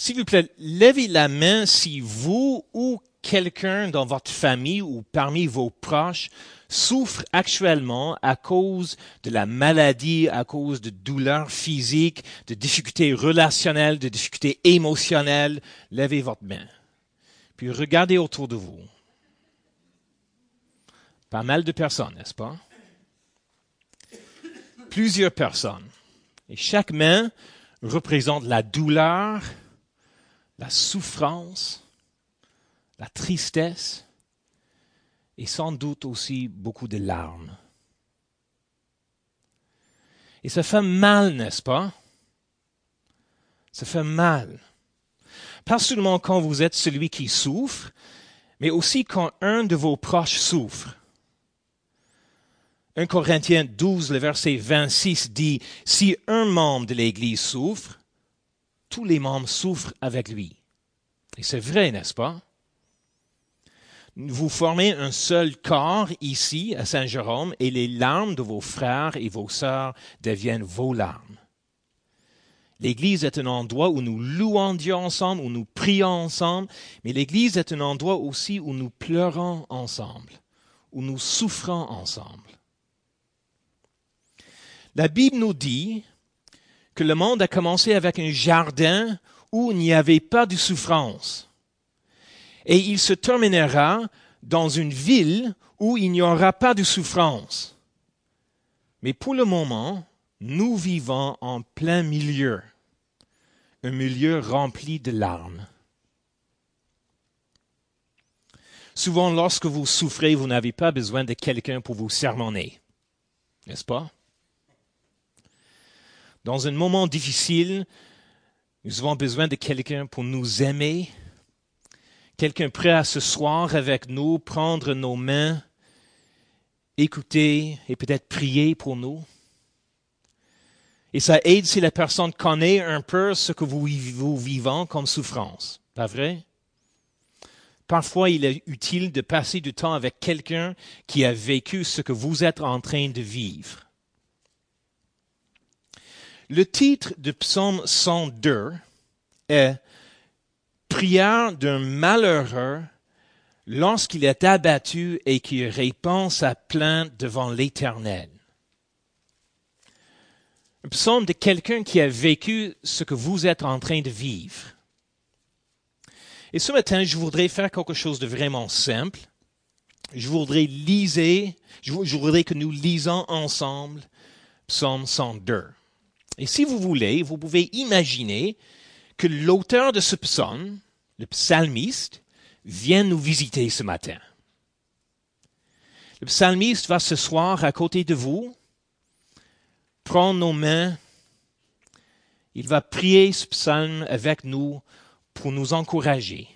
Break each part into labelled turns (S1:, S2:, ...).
S1: S'il vous plaît, levez la main si vous ou quelqu'un dans votre famille ou parmi vos proches souffre actuellement à cause de la maladie, à cause de douleurs physiques, de difficultés relationnelles, de difficultés émotionnelles, levez votre main. Puis regardez autour de vous. Pas mal de personnes, n'est-ce pas? Plusieurs personnes. Et chaque main représente la douleur, la souffrance, la tristesse et sans doute aussi beaucoup de larmes. Et ça fait mal, n'est-ce pas? Ça fait mal. Pas seulement quand vous êtes celui qui souffre, mais aussi quand un de vos proches souffre. 1 Corinthiens 12, le verset 26 dit, Si un membre de l'Église souffre, tous les membres souffrent avec lui. Et c'est vrai, n'est-ce pas? Vous formez un seul corps ici à Saint-Jérôme et les larmes de vos frères et vos sœurs deviennent vos larmes. L'Église est un endroit où nous louons Dieu ensemble, où nous prions ensemble, mais l'Église est un endroit aussi où nous pleurons ensemble, où nous souffrons ensemble. La Bible nous dit le monde a commencé avec un jardin où il n'y avait pas de souffrance. Et il se terminera dans une ville où il n'y aura pas de souffrance. Mais pour le moment, nous vivons en plein milieu, un milieu rempli de larmes. Souvent, lorsque vous souffrez, vous n'avez pas besoin de quelqu'un pour vous sermonner, n'est-ce pas? Dans un moment difficile, nous avons besoin de quelqu'un pour nous aimer, quelqu'un prêt à se soir avec nous, prendre nos mains, écouter et peut-être prier pour nous. Et ça aide si la personne connaît un peu ce que vous, vous comme souffrance. Pas vrai? Parfois, il est utile de passer du temps avec quelqu'un qui a vécu ce que vous êtes en train de vivre. Le titre de psaume 102 est Prière d'un malheureux lorsqu'il est abattu et qu'il répand sa plainte devant l'Éternel. Un psaume de quelqu'un qui a vécu ce que vous êtes en train de vivre. Et ce matin, je voudrais faire quelque chose de vraiment simple. Je voudrais liser, je voudrais que nous lisons ensemble psaume 102. Et si vous voulez, vous pouvez imaginer que l'auteur de ce psaume, le psalmiste, vient nous visiter ce matin. Le psalmiste va se soir à côté de vous, prendre nos mains, il va prier ce psaume avec nous pour nous encourager.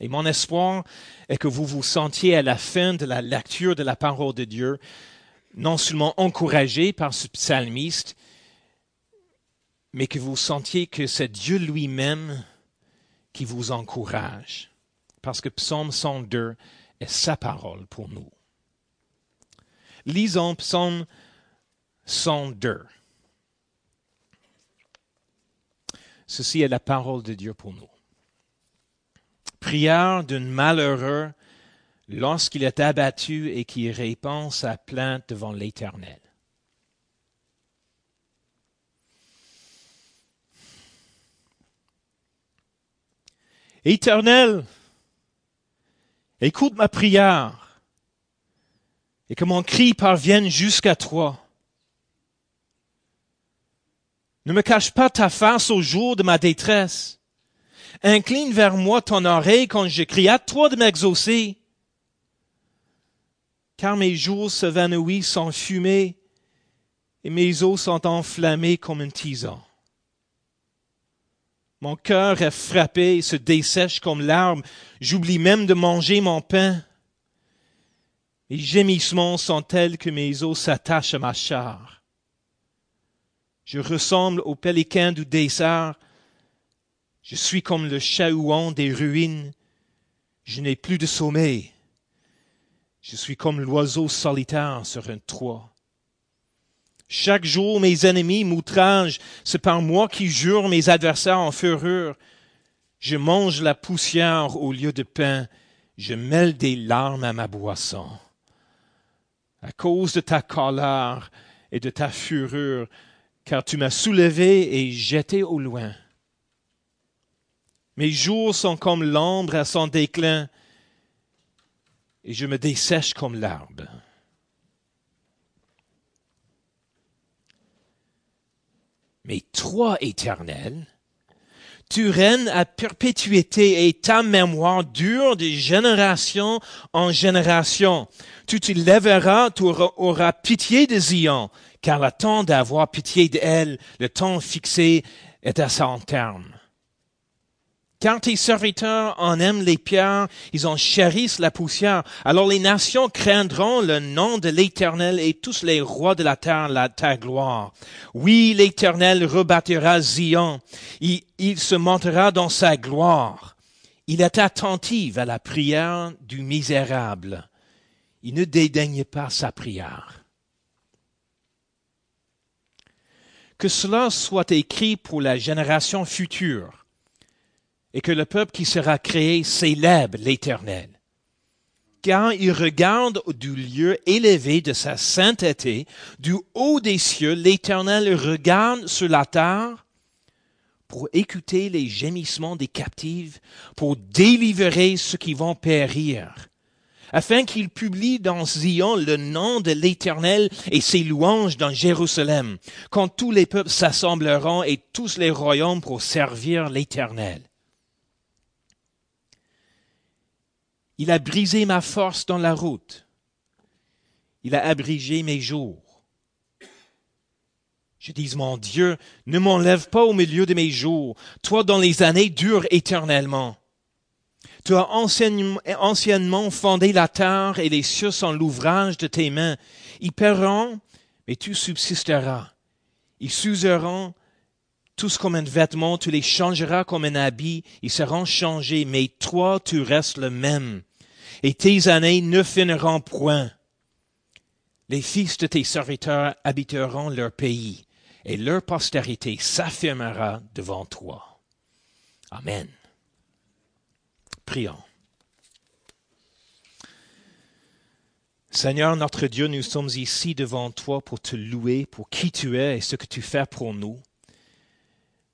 S1: Et mon espoir est que vous vous sentiez à la fin de la lecture de la parole de Dieu non seulement encouragé par ce psalmiste, mais que vous sentiez que c'est Dieu lui-même qui vous encourage. Parce que Psaume 102 est sa parole pour nous. Lisons Psaume 102. Ceci est la parole de Dieu pour nous. Prière d'un malheureux lorsqu'il est abattu et qui répand sa plainte devant l'Éternel. Éternel, écoute ma prière et que mon cri parvienne jusqu'à toi. Ne me cache pas ta face au jour de ma détresse. Incline vers moi ton oreille quand je crie à toi de m'exaucer. Car mes jours s'évanouissent en fumée et mes os sont enflammés comme un tison. Mon cœur est frappé et se dessèche comme l'arbre. J'oublie même de manger mon pain. Les gémissements sont tels que mes os s'attachent à ma chair. Je ressemble au pélican du dessert. Je suis comme le chahouan des ruines. Je n'ai plus de sommeil. Je suis comme l'oiseau solitaire sur un toit. Chaque jour, mes ennemis m'outragent. C'est par moi qui jure mes adversaires en fureur. Je mange la poussière au lieu de pain. Je mêle des larmes à ma boisson. À cause de ta colère et de ta fureur, car tu m'as soulevé et jeté au loin. Mes jours sont comme l'ombre à son déclin, et je me dessèche comme l'arbre. Mais toi, Éternel, tu règnes à perpétuité et ta mémoire dure de génération en génération. Tu te lèveras, tu auras pitié de Zion, car le temps d'avoir pitié d'elle, le temps fixé est à son terme. Car tes serviteurs en aiment les pierres, ils en chérissent la poussière. Alors les nations craindront le nom de l'Éternel et tous les rois de la terre la, ta gloire. Oui, l'Éternel rebâtira Zion. Il, il se montera dans sa gloire. Il est attentif à la prière du misérable. Il ne dédaigne pas sa prière. Que cela soit écrit pour la génération future et que le peuple qui sera créé célèbre l'Éternel. Car il regarde du lieu élevé de sa sainteté, du haut des cieux, l'Éternel regarde sur la terre pour écouter les gémissements des captifs, pour délivrer ceux qui vont périr, afin qu'il publie dans Zion le nom de l'Éternel et ses louanges dans Jérusalem, quand tous les peuples s'assembleront et tous les royaumes pour servir l'Éternel. Il a brisé ma force dans la route. Il a abrigé mes jours. Je dis, mon Dieu, ne m'enlève pas au milieu de mes jours. Toi, dans les années, dures éternellement. Tu as anciennement fondé la terre et les cieux sont l'ouvrage de tes mains. Ils paieront, mais tu subsisteras. Ils s'useront tous comme un vêtement, tu les changeras comme un habit, ils seront changés, mais toi tu restes le même, et tes années ne finiront point. Les fils de tes serviteurs habiteront leur pays, et leur postérité s'affirmera devant toi. Amen. Prions. Seigneur notre Dieu, nous sommes ici devant toi pour te louer pour qui tu es et ce que tu fais pour nous.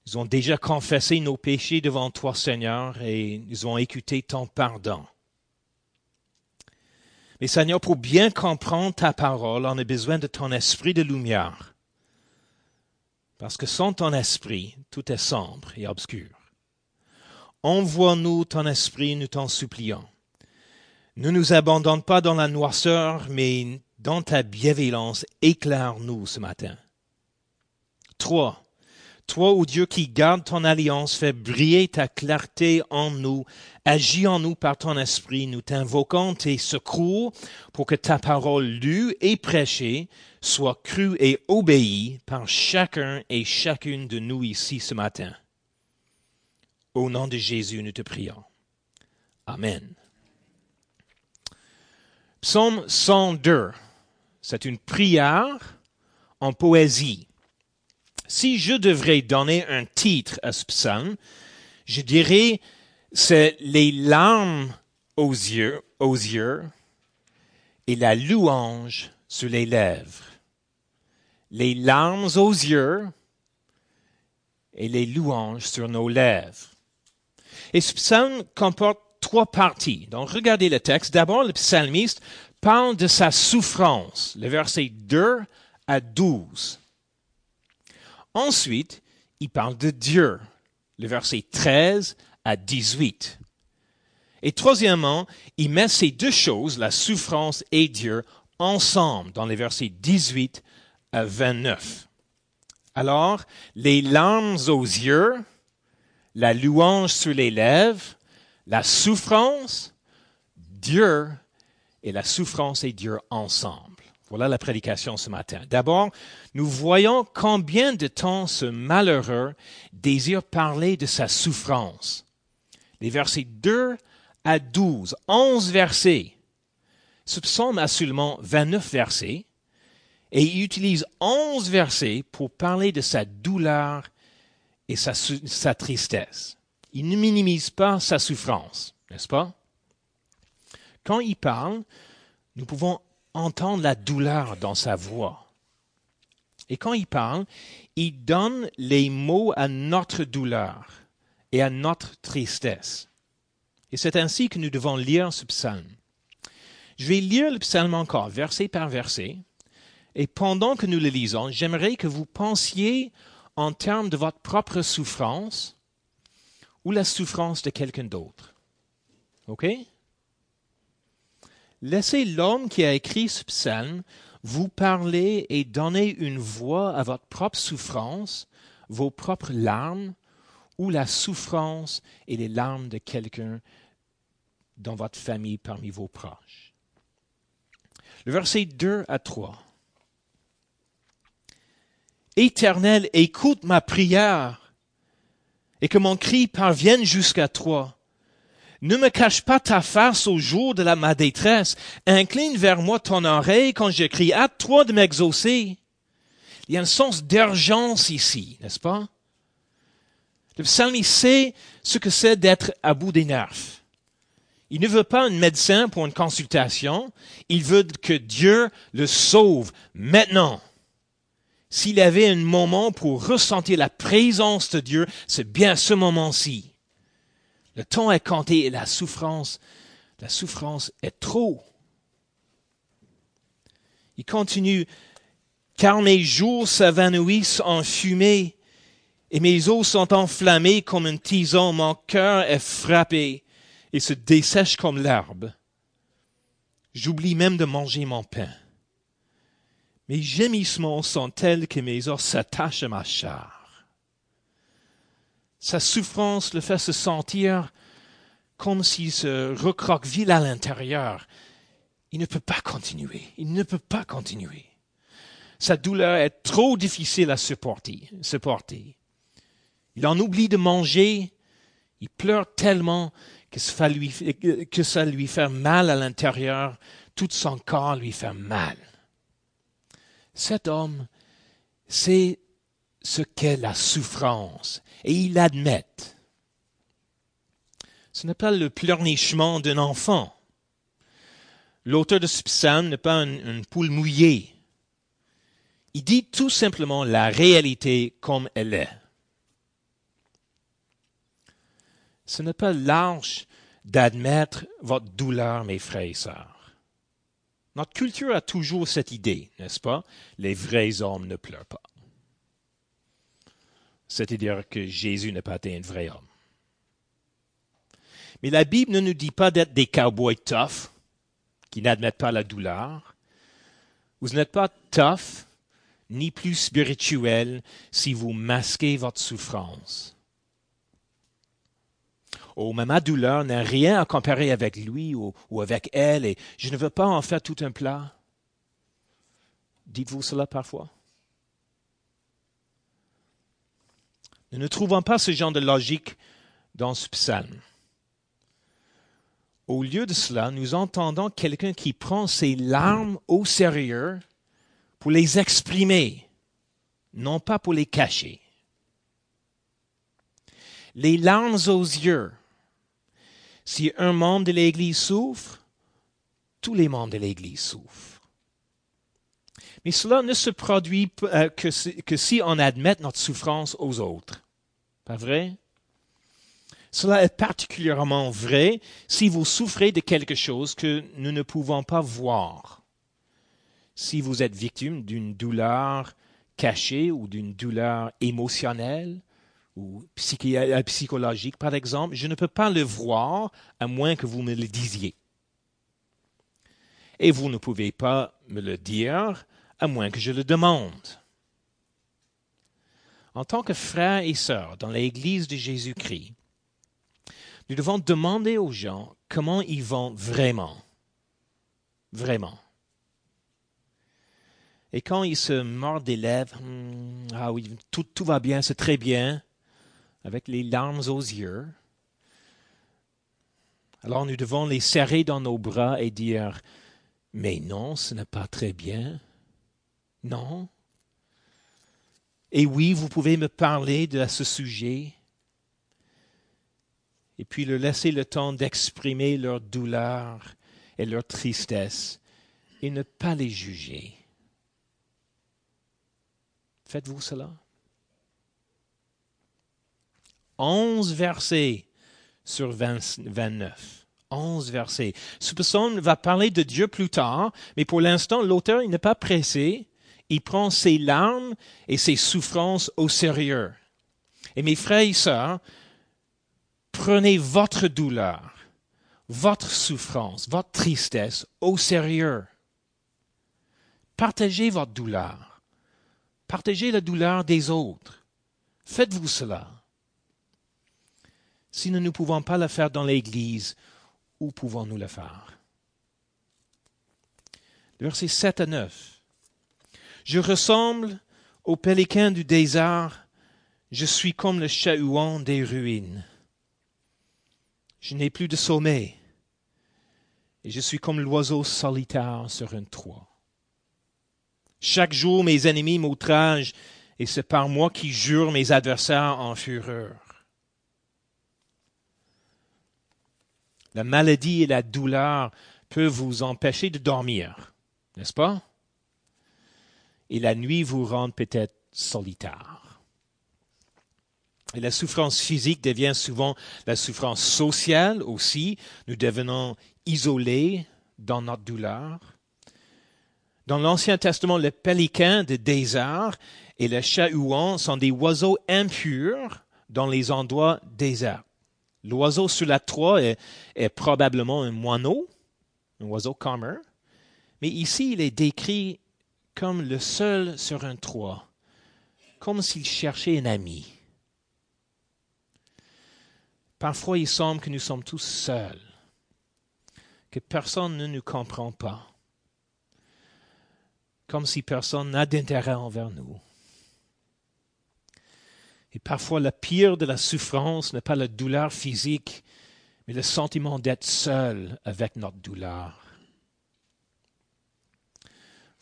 S1: Nous avons déjà confessé nos péchés devant toi, Seigneur, et nous avons écouté ton pardon. Mais Seigneur, pour bien comprendre ta parole, on a besoin de ton esprit de lumière. Parce que sans ton esprit, tout est sombre et obscur. Envoie-nous ton esprit, nous t'en supplions. Ne nous abandonne pas dans la noirceur, mais dans ta bienveillance, éclaire-nous ce matin. Trois, toi, ô Dieu qui garde ton alliance, fais briller ta clarté en nous, agis en nous par ton esprit, nous t'invoquons tes secours pour que ta parole lue et prêchée soit crue et obéie par chacun et chacune de nous ici ce matin. Au nom de Jésus, nous te prions. Amen. Psaume 102, c'est une prière en poésie. Si je devrais donner un titre à ce psaume, je dirais c'est les larmes aux yeux, aux yeux et la louange sur les lèvres. Les larmes aux yeux et les louanges sur nos lèvres. Et ce psaume comporte trois parties. Donc regardez le texte. D'abord, le psalmiste parle de sa souffrance, le verset 2 à 12. Ensuite, il parle de Dieu, le verset 13 à 18. Et troisièmement, il met ces deux choses, la souffrance et Dieu, ensemble dans les versets 18 à 29. Alors, les larmes aux yeux, la louange sur les lèvres, la souffrance, Dieu et la souffrance et Dieu ensemble. Voilà la prédication ce matin. D'abord, nous voyons combien de temps ce malheureux désire parler de sa souffrance. Les versets 2 à 12, 11 versets. Ce psaume a seulement 29 versets Et il utilise onze versets pour parler de sa douleur et sa tristesse. Il ne minimise pas sa souffrance, n'est-ce pas? Quand il parle, nous pouvons entendre la douleur dans sa voix. Et quand il parle, il donne les mots à notre douleur et à notre tristesse. Et c'est ainsi que nous devons lire ce psaume. Je vais lire le psaume encore, verset par verset, et pendant que nous le lisons, j'aimerais que vous pensiez en termes de votre propre souffrance ou la souffrance de quelqu'un d'autre. OK? Laissez l'homme qui a écrit ce psaume vous parler et donner une voix à votre propre souffrance, vos propres larmes, ou la souffrance et les larmes de quelqu'un dans votre famille parmi vos proches. Le verset 2 à 3. Éternel, écoute ma prière et que mon cri parvienne jusqu'à toi. Ne me cache pas ta face au jour de la, ma détresse. Incline vers moi ton oreille quand je crie. à toi de m'exaucer. Il y a un sens d'urgence ici, n'est-ce pas? Le psalmiste sait ce que c'est d'être à bout des nerfs. Il ne veut pas un médecin pour une consultation. Il veut que Dieu le sauve maintenant. S'il avait un moment pour ressentir la présence de Dieu, c'est bien ce moment-ci. Le temps est compté et la souffrance, la souffrance est trop. Il continue, car mes jours s'évanouissent en fumée et mes os sont enflammés comme un tison, mon cœur est frappé et se dessèche comme l'herbe. J'oublie même de manger mon pain. Mes gémissements sont tels que mes os s'attachent à ma chair. Sa souffrance le fait se sentir comme s'il se recroqueville à l'intérieur. Il ne peut pas continuer. Il ne peut pas continuer. Sa douleur est trop difficile à supporter. Il en oublie de manger. Il pleure tellement que ça lui, que ça lui fait mal à l'intérieur. Tout son corps lui fait mal cet homme sait ce qu'est la souffrance et il l'admet. Ce n'est pas le pleurnichement d'un enfant. L'auteur de ce psaume n'est pas une, poule mouillée. Il dit tout simplement la réalité comme elle est. Ce n'est pas large d'admettre votre douleur, mes frères et sœurs. Notre culture a toujours cette idée, n'est-ce pas? Les vrais hommes ne pleurent pas. C'est-à-dire que Jésus n'a pas été un vrai homme. Mais la Bible ne nous dit pas d'être des cowboys tough, qui n'admettent pas la douleur. Vous n'êtes pas tough, ni plus spirituel, si vous masquez votre souffrance. Oh, mais ma douleur n'a rien à comparer avec lui ou, avec elle, et je ne veux pas en faire tout un plat. Dites-vous cela parfois? Nous ne trouvons pas ce genre de logique dans ce psaume. Au lieu de cela, nous entendons quelqu'un qui prend ses larmes au sérieux pour les exprimer, non pas pour les cacher. Les larmes aux yeux si un membre de l'Église souffre, tous les membres de l'Église souffrent. Mais cela ne se produit euh, que, si on admet notre souffrance aux autres. Pas vrai? Cela est particulièrement vrai si vous souffrez de quelque chose que nous ne pouvons pas voir. Si vous êtes victime d'une douleur cachée ou d'une douleur émotionnelle, ou euh, psychologique, par exemple, je ne peux pas le voir à moins que vous me le disiez. Et vous ne pouvez pas me le dire à moins que je le demande. En tant que frères et sœurs dans l'Église de Jésus-Christ, nous devons demander aux gens comment ils vont vraiment. Vraiment. Et quand ils se mordent des lèvres, hmm, ah oui, tout, tout va bien, c'est très bien, avec les larmes aux yeux. Alors nous devons les serrer dans nos bras et dire, mais non, ce n'est pas très bien. Non. Et oui, vous pouvez me parler de ce sujet et puis leur laisser le temps d'exprimer leur douleur et leur tristesse et ne pas les juger. Faites-vous cela? Onze versets sur 29. Onze versets. Ce va parler de Dieu plus tard, mais pour l'instant, l'auteur n'est pas pressé. Il prend ses larmes et ses souffrances au sérieux. Et mes frères et sœurs, prenez votre douleur, votre souffrance, votre tristesse au sérieux. Partagez votre douleur. Partagez la douleur des autres. Faites-vous cela. Si nous ne pouvons pas le faire dans l'Église, où pouvons-nous le faire? Versets 7 à 9. Je ressemble au pélican du désert, je suis comme le chat-huant des ruines. Je n'ai plus de sommeil. Et je suis comme l'oiseau solitaire sur un toit. Chaque jour, mes ennemis m'outragent, et c'est par moi qui jure mes adversaires en fureur. La maladie et la douleur peuvent vous empêcher de dormir, n'est-ce pas? Et la nuit vous rend peut-être solitaire. Et la souffrance physique devient souvent la souffrance sociale aussi. Nous devenons isolés dans notre douleur. Dans l'Ancien Testament, le pélican de désert et le chat-huant sont des oiseaux impurs dans les endroits déserts. L'oiseau sur la toit est, est, probablement un moineau, un oiseau commun, mais ici il est décrit comme le seul sur un toit, comme s'il cherchait un ami. Parfois, il semble que nous sommes tous seuls, que personne ne nous comprend pas, comme si personne n'a d'intérêt envers nous. Et parfois, le pire de la souffrance n'est pas la douleur physique, mais le sentiment d'être seul avec notre douleur.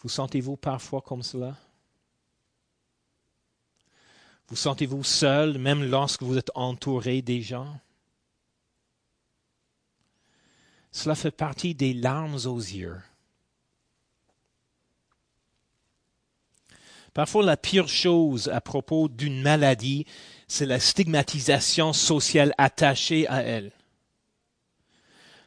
S1: Vous sentez-vous parfois comme cela? Vous sentez-vous seul même lorsque vous êtes entouré des gens? Cela fait partie des larmes aux yeux. Parfois, la pire chose à propos d'une maladie, c'est la stigmatisation sociale attachée à elle.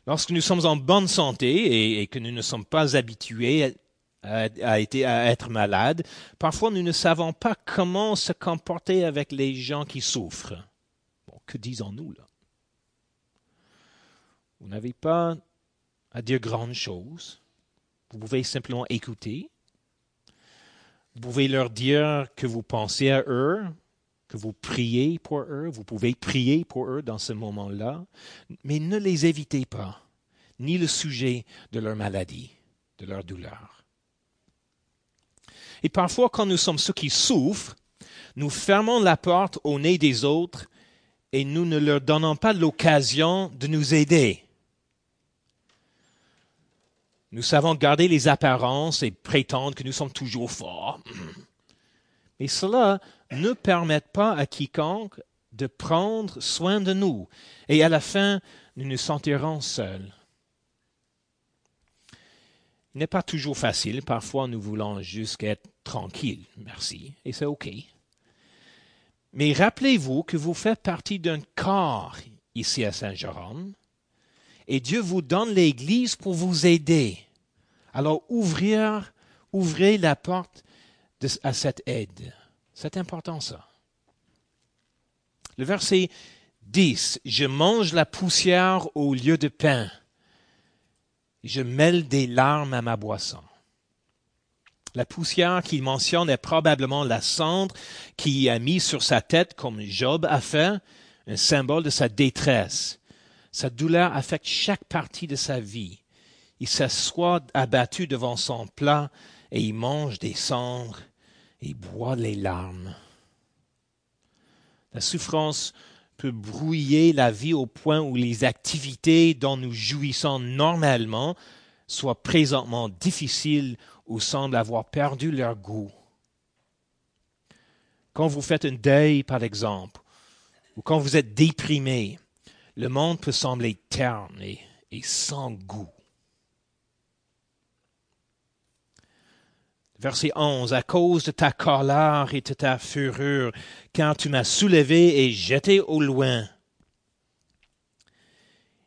S1: Lorsque nous sommes en bonne santé et, que nous ne sommes pas habitués à, à, être malades, parfois nous ne savons pas comment se comporter avec les gens qui souffrent. Que disons-nous là? Vous n'avez pas à dire grandes choses. Vous pouvez simplement écouter. Vous pouvez leur dire que vous pensez à eux, que vous priez pour eux. Vous pouvez prier pour eux dans ce moment-là. Mais ne les évitez pas, ni le sujet de leur maladie, de leur douleur. Et parfois, quand nous sommes ceux qui souffrent, nous fermons la porte au nez des autres et nous ne leur donnons pas l'occasion de nous aider. Nous savons garder les apparences et prétendre que nous sommes toujours forts. Mais cela ne permet pas à quiconque de prendre soin de nous. Et à la fin, nous nous sentirons seuls. Il n'est pas toujours facile. Parfois, nous voulons juste être tranquilles. Merci. Et c'est OK. Mais rappelez-vous que vous faites partie d'un corps ici à Saint-Jérôme et Dieu vous donne l'Église pour vous aider. Alors ouvrir, ouvrez la porte à cette aide. C'est important ça. Le verset 10, je mange la poussière au lieu de pain. Je mêle des larmes à ma boisson. La poussière qu'il mentionne est probablement la cendre qu'il a mis sur sa tête comme Job a fait, un symbole de sa détresse. Sa douleur affecte chaque partie de sa vie. Il s'assoit abattu devant son plat et il mange des cendres et boit les larmes. La souffrance peut brouiller la vie au point où les activités dont nous jouissons normalement soit présentement difficile ou semble avoir perdu leur goût. Quand vous faites un deuil, par exemple, ou quand vous êtes déprimé, le monde peut sembler terne et, et sans goût. Verset 11. À cause de ta colère et de ta fureur, quand tu m'as soulevé et jeté au loin.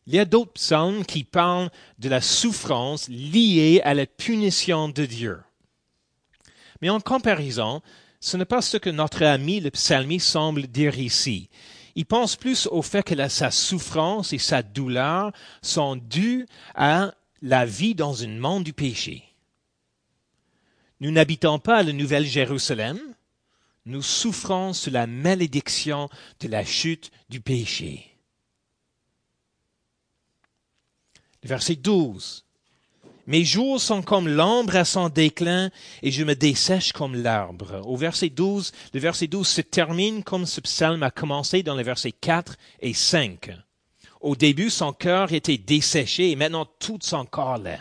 S1: Il y a d'autres psaumes qui parlent de la souffrance liée à la punition de Dieu. Mais en comparaison, ce n'est pas ce que notre ami le psalmiste semble dire ici. Il pense plus au fait que sa souffrance et sa douleur sont dues à la vie dans un monde du péché. Nous n'habitons pas la Nouvelle Jérusalem, nous souffrons sous la malédiction de la chute du péché. Verset 12. Mes jours sont comme l'ombre à son déclin et je me dessèche comme l'arbre. Au verset 12, le verset 12 se termine comme ce psaume a commencé dans les versets 4 et 5. Au début, son cœur était desséché et maintenant tout son corps l'est.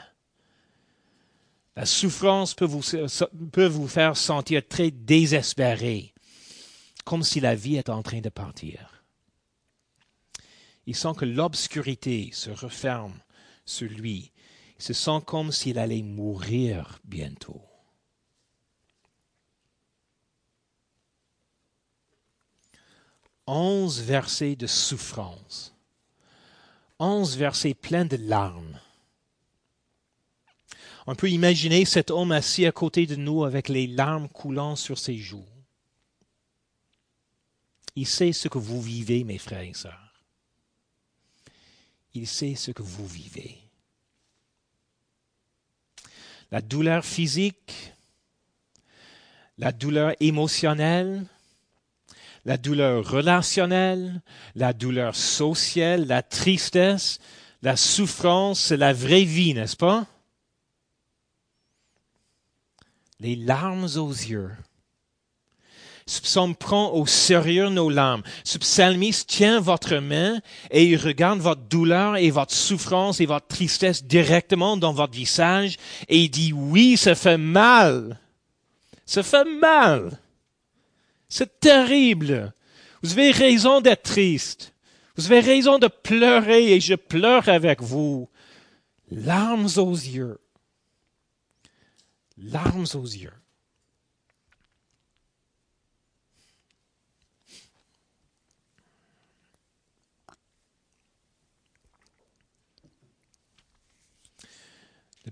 S1: La souffrance peut vous, faire sentir très désespéré, comme si la vie est en train de partir. Il sent que l'obscurité se referme sur lui. Il se sent comme s'il allait mourir bientôt. Onze versets de souffrance. Onze versets pleins de larmes. On peut imaginer cet homme assis à côté de nous avec les larmes coulant sur ses joues. Il sait ce que vous vivez, mes frères et sœurs il sait ce que vous vivez. La douleur physique, la douleur émotionnelle, la douleur relationnelle, la douleur sociale, la tristesse, la souffrance, c'est la vraie vie, n'est-ce pas? Les larmes aux yeux ce prend au sérieux nos larmes. Ce tient votre main et il regarde votre douleur et votre souffrance et votre tristesse directement dans votre visage et il dit oui, ça fait mal. Ça fait mal. C'est terrible. Vous avez raison d'être triste. Vous avez raison de pleurer et je pleure avec vous. Larmes aux yeux. Larmes aux yeux.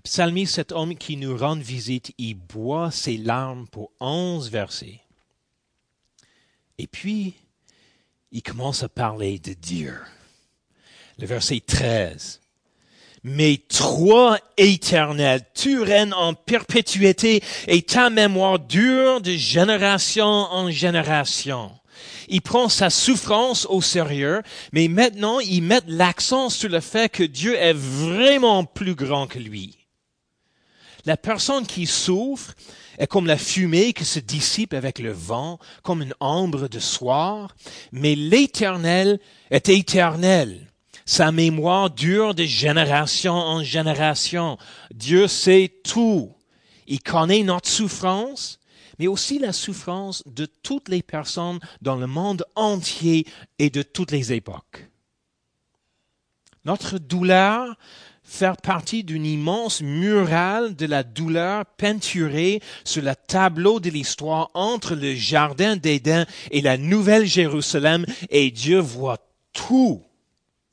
S1: Psalmiste, cet homme qui nous rend visite, il boit ses larmes pour onze versets. Et puis, il commence à parler de Dieu. Le verset 13. Mais toi, éternel, tu règnes en perpétuité et ta mémoire dure de génération en génération. Il prend sa souffrance au sérieux, mais maintenant il met l'accent sur le fait que Dieu est vraiment plus grand que lui. La personne qui souffre est comme la fumée qui se dissipe avec le vent, comme une ombre de soir, mais l'éternel est éternel. Sa mémoire dure de génération en génération. Dieu sait tout. Il connaît notre souffrance, mais aussi la souffrance de toutes les personnes dans le monde entier et de toutes les époques. Notre douleur faire partie d'une immense murale de la douleur peinturée sur le tableau de l'histoire entre le jardin d'Éden et la nouvelle Jérusalem et Dieu voit tout.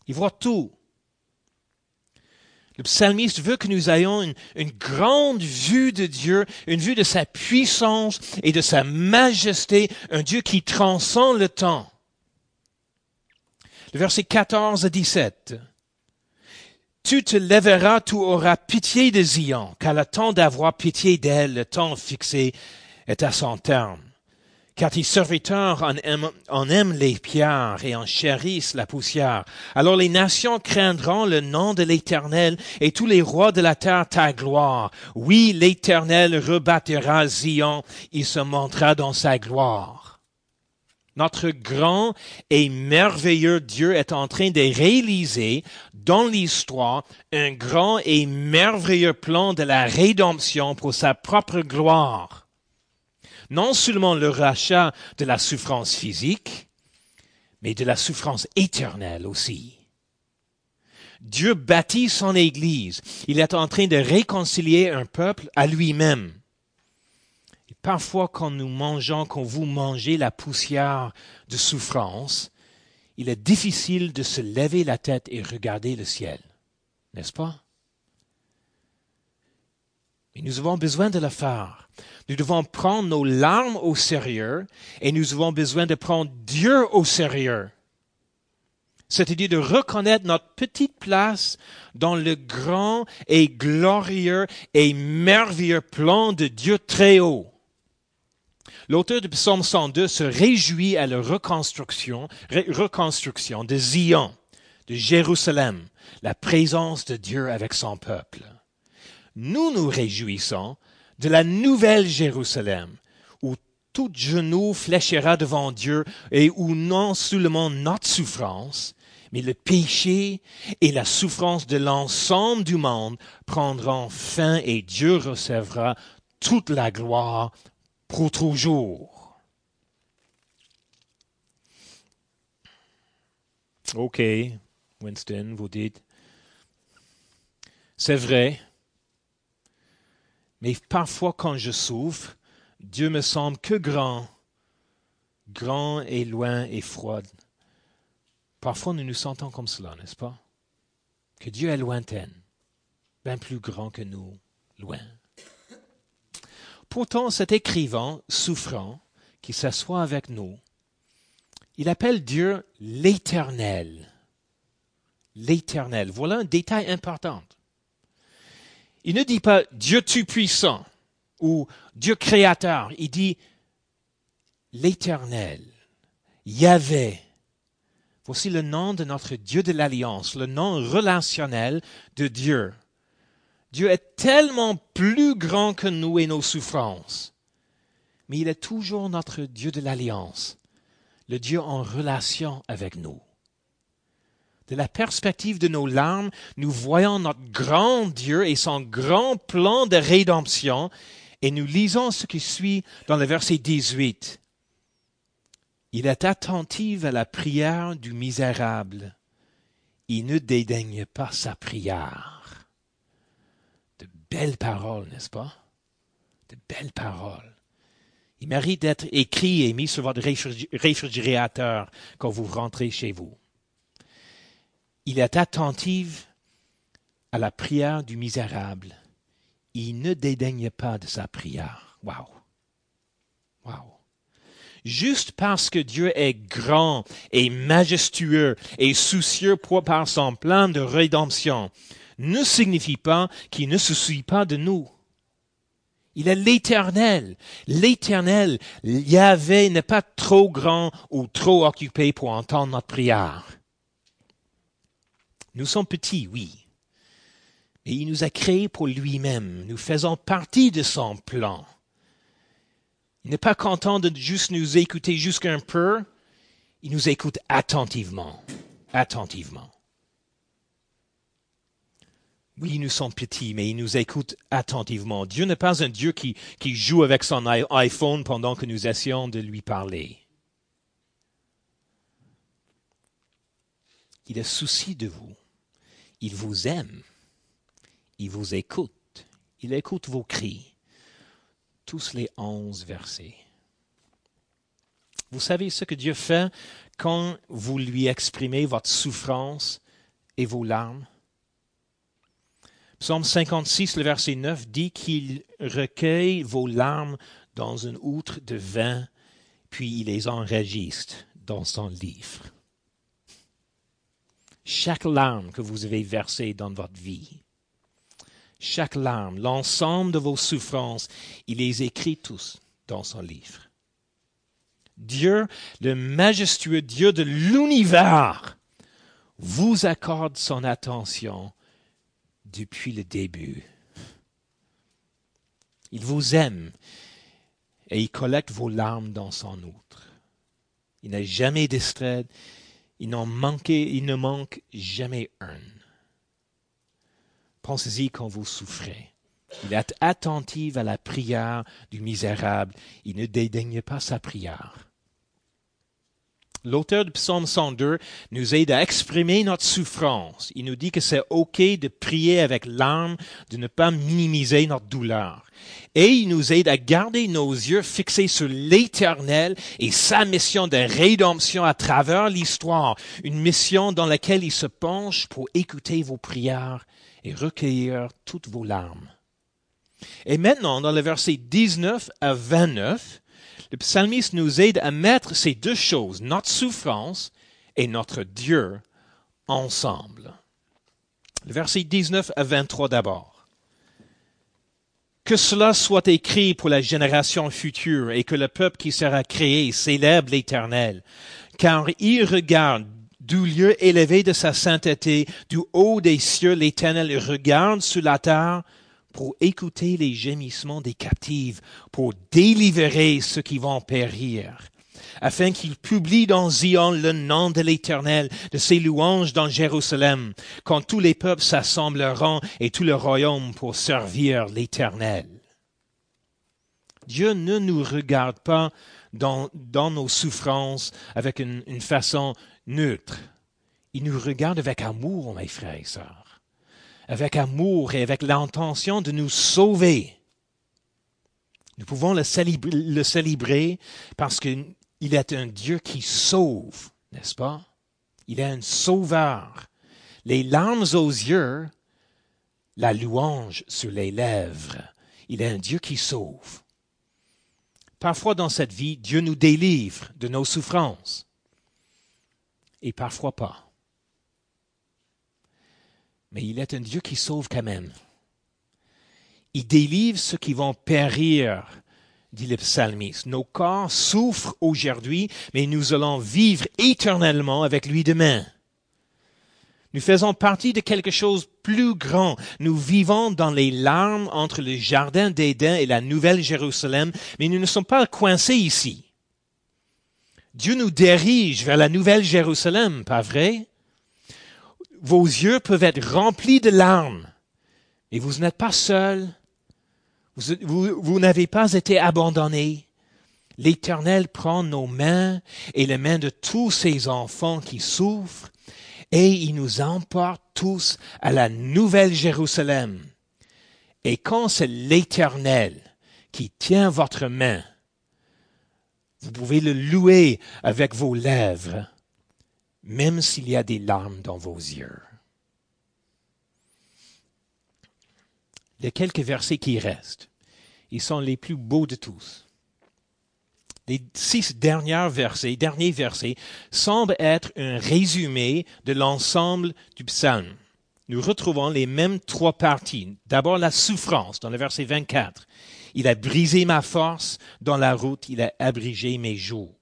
S1: Il voit tout. Le psalmiste veut que nous ayons une, une, grande vue de Dieu, une vue de sa puissance et de sa majesté, un Dieu qui transcende le temps. Le verset 14 à 17 tu te lèveras, tu auras pitié de Zion, car le temps d'avoir pitié d'elle, le temps fixé, est à son terme. Car tes serviteurs en aiment, les pierres et en chérissent la poussière. Alors les nations craindront le nom de l'Éternel et tous les rois de la terre ta gloire. Oui, l'Éternel rebâtira Zion, il se montrera dans sa gloire. Notre grand et merveilleux Dieu est en train de réaliser dans l'histoire un grand et merveilleux plan de la rédemption pour sa propre gloire. Non seulement le rachat de la souffrance physique, mais de la souffrance éternelle aussi. Dieu bâtit son Église. Il est en train de réconcilier un peuple à lui-même. Parfois, quand nous mangeons, quand vous mangez la poussière de souffrance, il est difficile de se lever la tête et regarder le ciel. N'est-ce pas? Et nous avons besoin de le faire. Nous devons prendre nos larmes au sérieux et nous avons besoin de prendre Dieu au sérieux. C'est-à-dire de reconnaître notre petite place dans le grand et glorieux et merveilleux plan de Dieu très haut. L'auteur du psaume 102 se réjouit à la reconstruction, reconstruction de Zion, de Jérusalem, la présence de Dieu avec son peuple. Nous nous réjouissons de la nouvelle Jérusalem, où tout genou fléchira devant Dieu et où non seulement notre souffrance, mais le péché et la souffrance de l'ensemble du monde prendront fin et Dieu recevra toute la gloire pour toujours. OK, Winston, vous dites, c'est vrai, mais parfois quand je souffre, Dieu me semble que grand, grand et loin et froid. Parfois nous nous sentons comme cela, n'est-ce pas? Que Dieu est lointain, bien plus grand que nous, loin. Pourtant, cet écrivain souffrant qui s'assoit avec nous, il appelle Dieu l'Éternel. L'Éternel. Voilà un détail important. Il ne dit pas Dieu tout-puissant ou Dieu créateur. Il dit l'Éternel, Yahvé. Voici le nom de notre Dieu de l'Alliance, le nom relationnel de Dieu. Dieu est tellement plus grand que nous et nos souffrances. Mais il est toujours notre Dieu de l'Alliance, le Dieu en relation avec nous. De la perspective de nos larmes, nous voyons notre grand Dieu et son grand plan de rédemption, et nous lisons ce qui suit dans le verset 18. Il est attentif à la prière du misérable. Il ne dédaigne pas sa prière. Belles paroles, n'est-ce pas? De belles paroles. Il mérite d'être écrit et mis sur votre réfrigérateur quand vous rentrez chez vous. Il est attentif à la prière du misérable. Il ne dédaigne pas de sa prière. Wow. Wow. Juste parce que Dieu est grand et majestueux et soucieux par son plan de rédemption, ne signifie pas qu'il ne se soucie pas de nous. Il est l'éternel. L'éternel, Yahvé n'est pas trop grand ou trop occupé pour entendre notre prière. Nous sommes petits, oui. Et il nous a créés pour lui-même. Nous faisons partie de son plan. Il n'est pas content de juste nous écouter jusqu'un peu. Il nous écoute attentivement. Attentivement. Oui, nous sommes petits, mais il nous écoute attentivement. Dieu n'est pas un Dieu qui, qui joue avec son iPhone pendant que nous essayons de lui parler. Il a souci de vous. Il vous aime. Il vous écoute. Il écoute vos cris. Tous les onze versets. Vous savez ce que Dieu fait quand vous lui exprimez votre souffrance et vos larmes? Psaume 56, le verset 9 dit qu'il recueille vos larmes dans une outre de vin, puis il les enregistre dans son livre chaque larme que vous avez versée dans votre vie, chaque larme, l'ensemble de vos souffrances, il les écrit tous dans son livre. Dieu, le majestueux Dieu de l'univers, vous accorde son attention depuis le début. Il vous aime et il collecte vos larmes dans son outre. Il n'a jamais distrait. Il, manquait, il ne manque jamais un. Pensez-y quand vous souffrez. Il est attentif à la prière du misérable. Il ne dédaigne pas sa prière. L'auteur du psaume 102 nous aide à exprimer notre souffrance. Il nous dit que c'est OK de prier avec larmes, de ne pas minimiser notre douleur. Et il nous aide à garder nos yeux fixés sur l'éternel et sa mission de rédemption à travers l'histoire, une mission dans laquelle il se penche pour écouter vos prières et recueillir toutes vos larmes. Et maintenant, dans le verset 19 à 29, le psalmiste nous aide à mettre ces deux choses, notre souffrance et notre Dieu, ensemble. Le verset 19 à 23 d'abord. Que cela soit écrit pour la génération future et que le peuple qui sera créé célèbre l'Éternel, car il regarde du lieu élevé de sa sainteté, du haut des cieux, l'Éternel regarde sur la terre pour écouter les gémissements des captives, pour délivrer ceux qui vont périr, afin qu'il publie dans Zion le nom de l'Éternel, de ses louanges dans Jérusalem, quand tous les peuples s'assembleront et tout le royaume pour servir l'Éternel. Dieu ne nous regarde pas dans, dans nos souffrances avec une, une façon neutre. Il nous regarde avec amour, mes frères et sœurs avec amour et avec l'intention de nous sauver. Nous pouvons le célébrer, parce qu'il est un Dieu qui sauve, n'est-ce pas? Il est un sauveur. Les larmes aux yeux, la louange sur les lèvres. Il est un Dieu qui sauve. Parfois dans cette vie, Dieu nous délivre de nos souffrances. Et parfois pas mais il est un Dieu qui sauve quand même. Il délivre ceux qui vont périr, dit le psalmiste. Nos corps souffrent aujourd'hui, mais nous allons vivre éternellement avec lui demain. Nous faisons partie de quelque chose plus grand. Nous vivons dans les larmes entre le jardin d'Éden et la nouvelle Jérusalem, mais nous ne sommes pas coincés ici. Dieu nous dirige vers la nouvelle Jérusalem, pas vrai? Vos yeux peuvent être remplis de larmes, et vous n'êtes pas seul, vous, n'avez pas été abandonné. L'Éternel prend nos mains et les mains de tous ces enfants qui souffrent, et il nous emporte tous à la nouvelle Jérusalem. Et quand c'est l'Éternel qui tient votre main, vous pouvez le louer avec vos lèvres même s'il y a des larmes dans vos yeux. Les quelques versets qui restent, ils sont les plus beaux de tous. Les six derniers versets, derniers versets, semblent être un résumé de l'ensemble du psaume. Nous retrouvons les mêmes trois parties. D'abord la souffrance dans le verset 24. Il a brisé ma force dans la route, il a abrigé mes jours.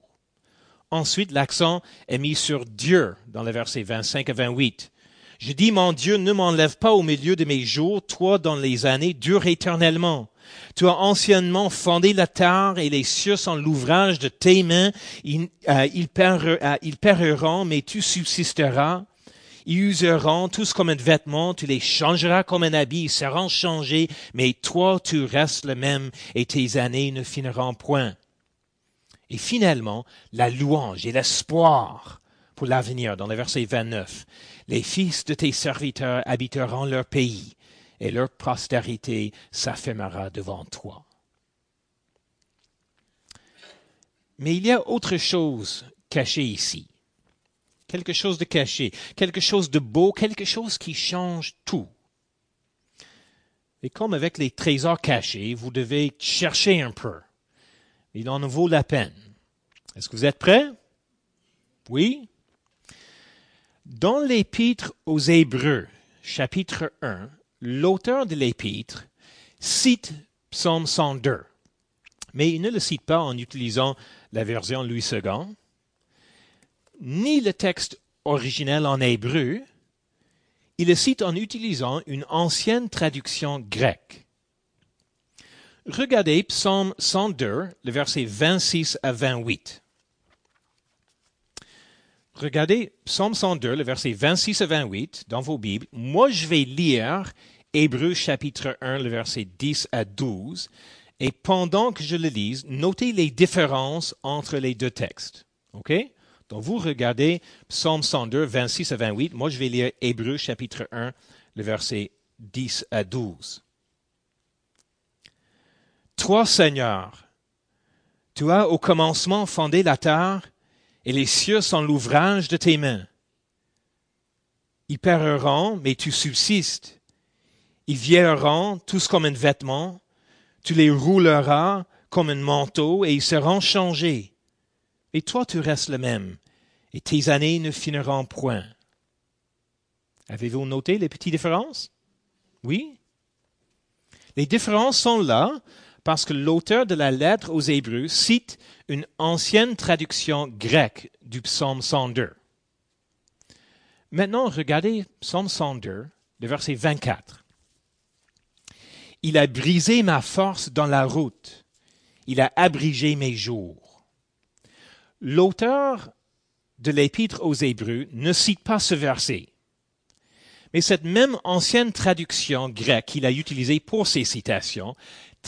S1: Ensuite, l'accent est mis sur Dieu dans les versets 25 à 28. Je dis, mon Dieu, ne m'enlève pas au milieu de mes jours, toi dans les années dure éternellement. Tu as anciennement fondé la terre et les cieux sont l'ouvrage de tes mains. Ils, euh, euh, ils, périront, mais tu subsisteras. Ils useront tous comme un vêtement, tu les changeras comme un habit, ils seront changés, mais toi tu restes le même et tes années ne finiront point. Et finalement, la louange et l'espoir pour l'avenir dans le verset 29. Les fils de tes serviteurs habiteront leur pays et leur postérité s'affirmera devant toi. Mais il y a autre chose cachée ici. Quelque chose de caché, quelque chose de beau, quelque chose qui change tout. Et comme avec les trésors cachés, vous devez chercher un peu. Il en vaut la peine. Est-ce que vous êtes prêts? Oui? Dans l'épître aux Hébreux, chapitre 1, l'auteur de l'épître cite Psaume 102, mais il ne le cite pas en utilisant la version Louis II, ni le texte originel en hébreu, il le cite en utilisant une ancienne traduction grecque. Regardez Psaume 102, le verset 26 à 28. regardez Psaume 102, le verset 26 à 28 dans vos Bibles. Moi, je vais lire Hébreux chapitre 1, le verset 10 à 12. Et pendant que je le lise, notez les différences entre les deux textes. OK? Donc, vous regardez Psaume 102, 26 à 28. Moi, je vais lire Hébreux chapitre 1, le verset 10 à 12. Toi, Seigneur, tu as au commencement fondé la terre, et les cieux sont l'ouvrage de tes mains. Ils péreront, mais tu subsistes. Ils vieilliront tous comme un vêtement, tu les rouleras comme un manteau, et ils seront changés. Et toi tu restes le même, et tes années ne finiront point. Avez-vous noté les petites différences? Oui? Les différences sont là parce que l'auteur de la lettre aux Hébreux cite une ancienne traduction grecque du psaume 102. Maintenant, regardez psaume 102, le verset 24. Il a brisé ma force dans la route. Il a abrigé mes jours. L'auteur de l'épître aux Hébreux ne cite pas ce verset. Mais cette même ancienne traduction grecque qu'il a utilisée pour ces citations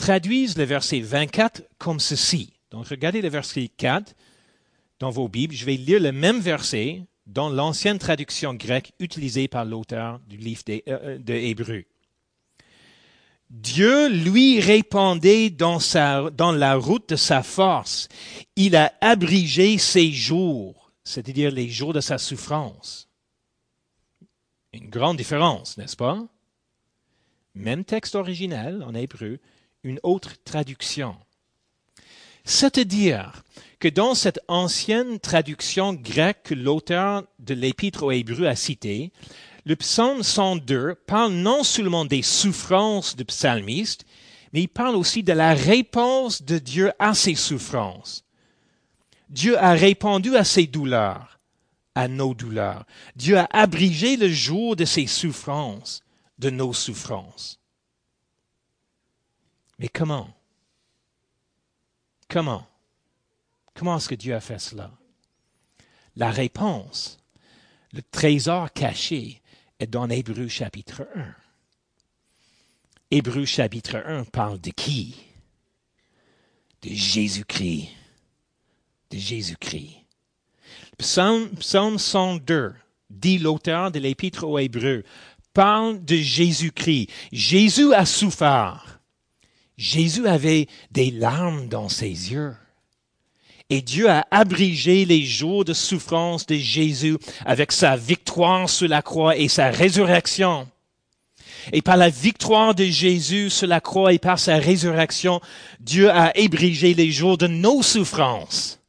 S1: traduisent le verset 24 comme ceci. Donc regardez le verset 4 dans vos Bibles. Je vais lire le même verset dans l'ancienne traduction grecque utilisée par l'auteur du livre de, euh, de Hébreux. Dieu lui répondait dans, dans la route de sa force. Il a abrigé ses jours, c'est-à-dire les jours de sa souffrance. Une grande différence, n'est-ce pas? Même texte original en hébreu, une autre traduction. C'est-à-dire que dans cette ancienne traduction grecque que l'auteur de l'Épître aux Hébreux a citée, le psaume 102 parle non seulement des souffrances du psalmiste, mais il parle aussi de la réponse de Dieu à ses souffrances. Dieu a répondu à ses douleurs, à nos douleurs. Dieu a abrigé le jour de ses souffrances, de nos souffrances. Mais comment Comment Comment est-ce que Dieu a fait cela? La réponse, le trésor caché, est dans Hébreu chapitre 1. Hébreu chapitre 1 parle de qui? De Jésus-Christ. De Jésus-Christ. Psaume, Psaume 102, dit l'auteur de l'Épître aux Hébreux, parle de Jésus-Christ. Jésus a souffert. Jésus avait des larmes dans ses yeux. Et Dieu a abrigé les jours de souffrance de Jésus avec sa victoire sur la croix et sa résurrection. Et par la victoire de Jésus sur la croix et par sa résurrection, Dieu a abrigé les jours de nos souffrances.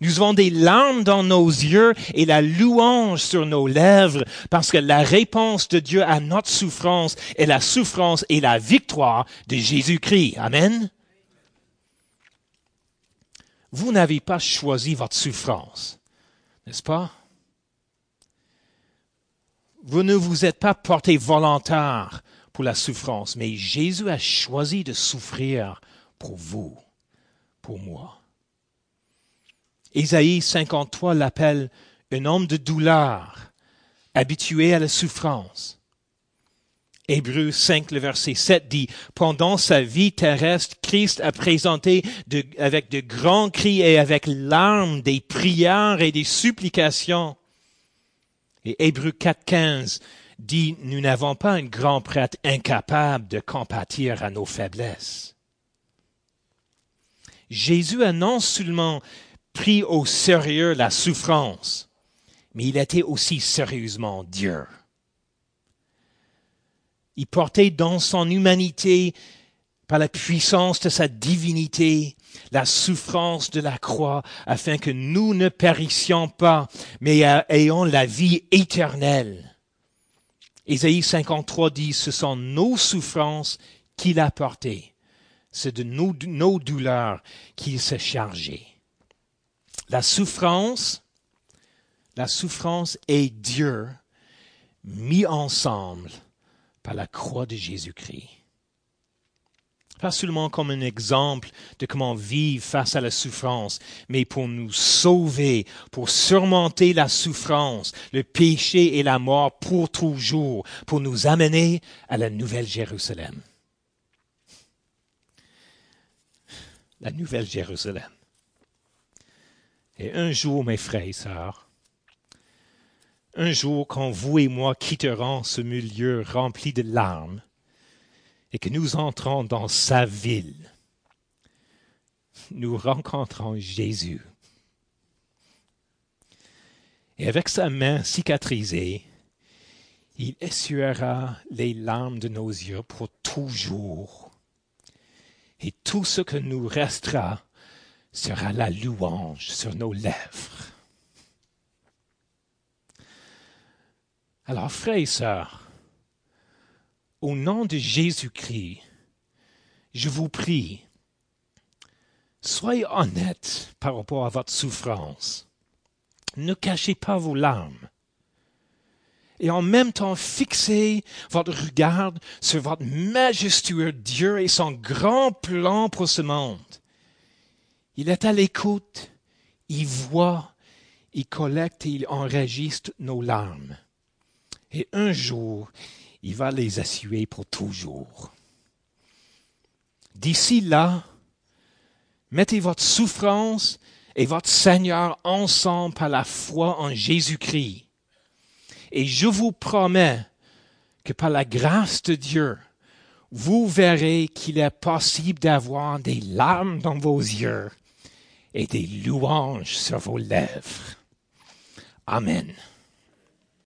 S1: Nous avons des larmes dans nos yeux et la louange sur nos lèvres parce que la réponse de Dieu à notre souffrance est la souffrance et la victoire de Jésus-Christ. Amen. Vous n'avez pas choisi votre souffrance, n'est-ce pas? Vous ne vous êtes pas porté volontaire pour la souffrance, mais Jésus a choisi de souffrir pour vous, pour moi. Isaïe 53 l'appelle un homme de douleur, habitué à la souffrance. Hébreu 5, le verset 7 dit, Pendant sa vie terrestre, Christ a présenté avec de grands cris et avec larmes des prières et des supplications. Et Hébreu 4, 15 dit, Nous n'avons pas un grand prêtre incapable de compatir à nos faiblesses. Jésus a non seulement pris au sérieux la souffrance, mais il était aussi sérieusement Dieu. Il portait dans son humanité, par la puissance de sa divinité, la souffrance de la croix, afin que nous ne périssions pas, mais ayons la vie éternelle. Ésaïe 53 dit, ce sont nos souffrances qu'il a portées. C'est de nos, nos douleurs qu'il s'est chargé. La souffrance, la souffrance est Dieu mis ensemble par la croix de Jésus-Christ. Pas seulement comme un exemple de comment vivre face à la souffrance, mais pour nous sauver, pour surmonter la souffrance, le péché et la mort pour toujours, pour nous amener à la nouvelle Jérusalem. La nouvelle Jérusalem. Et un jour, mes frères et sœurs, un jour quand vous et moi quitterons ce milieu rempli de larmes, et que nous entrons dans sa ville, nous rencontrons Jésus. Et avec sa main cicatrisée, il essuiera les larmes de nos yeux pour toujours. Et tout ce que nous restera sera la louange sur nos lèvres. Alors, frères et sœurs, au nom de Jésus-Christ, je vous prie, soyez honnête par rapport à votre souffrance. Ne cachez pas vos larmes. Et en même temps, fixez votre regard sur votre majestueux Dieu et son grand plan pour ce monde. Il est à l'écoute, il voit, il collecte et il enregistre nos larmes. Et un jour, il va les assurer pour toujours. D'ici là, mettez votre souffrance et votre Seigneur ensemble par la foi en Jésus-Christ. Et je vous promets que par la grâce de Dieu, vous verrez qu'il est possible d'avoir des larmes dans vos yeux et des louanges sur vos lèvres. Amen.